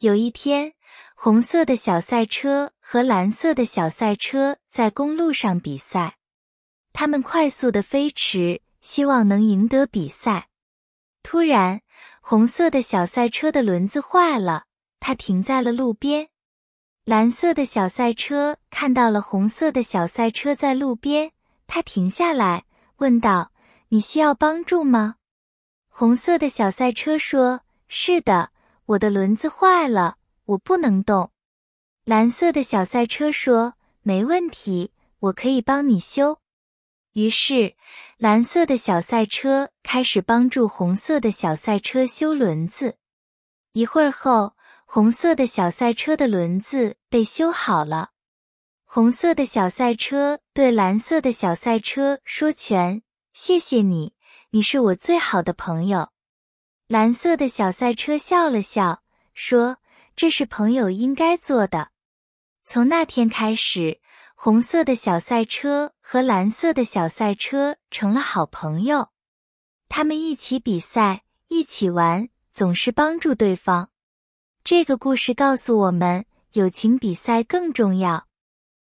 有一天，红色的小赛车和蓝色的小赛车在公路上比赛，他们快速的飞驰，希望能赢得比赛。突然，红色的小赛车的轮子坏了，它停在了路边。蓝色的小赛车看到了红色的小赛车在路边，它停下来问道：“你需要帮助吗？”红色的小赛车说：“是的。”我的轮子坏了，我不能动。蓝色的小赛车说：“没问题，我可以帮你修。”于是，蓝色的小赛车开始帮助红色的小赛车修轮子。一会儿后，红色的小赛车的轮子被修好了。红色的小赛车对蓝色的小赛车说：“全，谢谢你，你是我最好的朋友。”蓝色的小赛车笑了笑，说：“这是朋友应该做的。”从那天开始，红色的小赛车和蓝色的小赛车成了好朋友。他们一起比赛，一起玩，总是帮助对方。这个故事告诉我们，友情比赛更重要。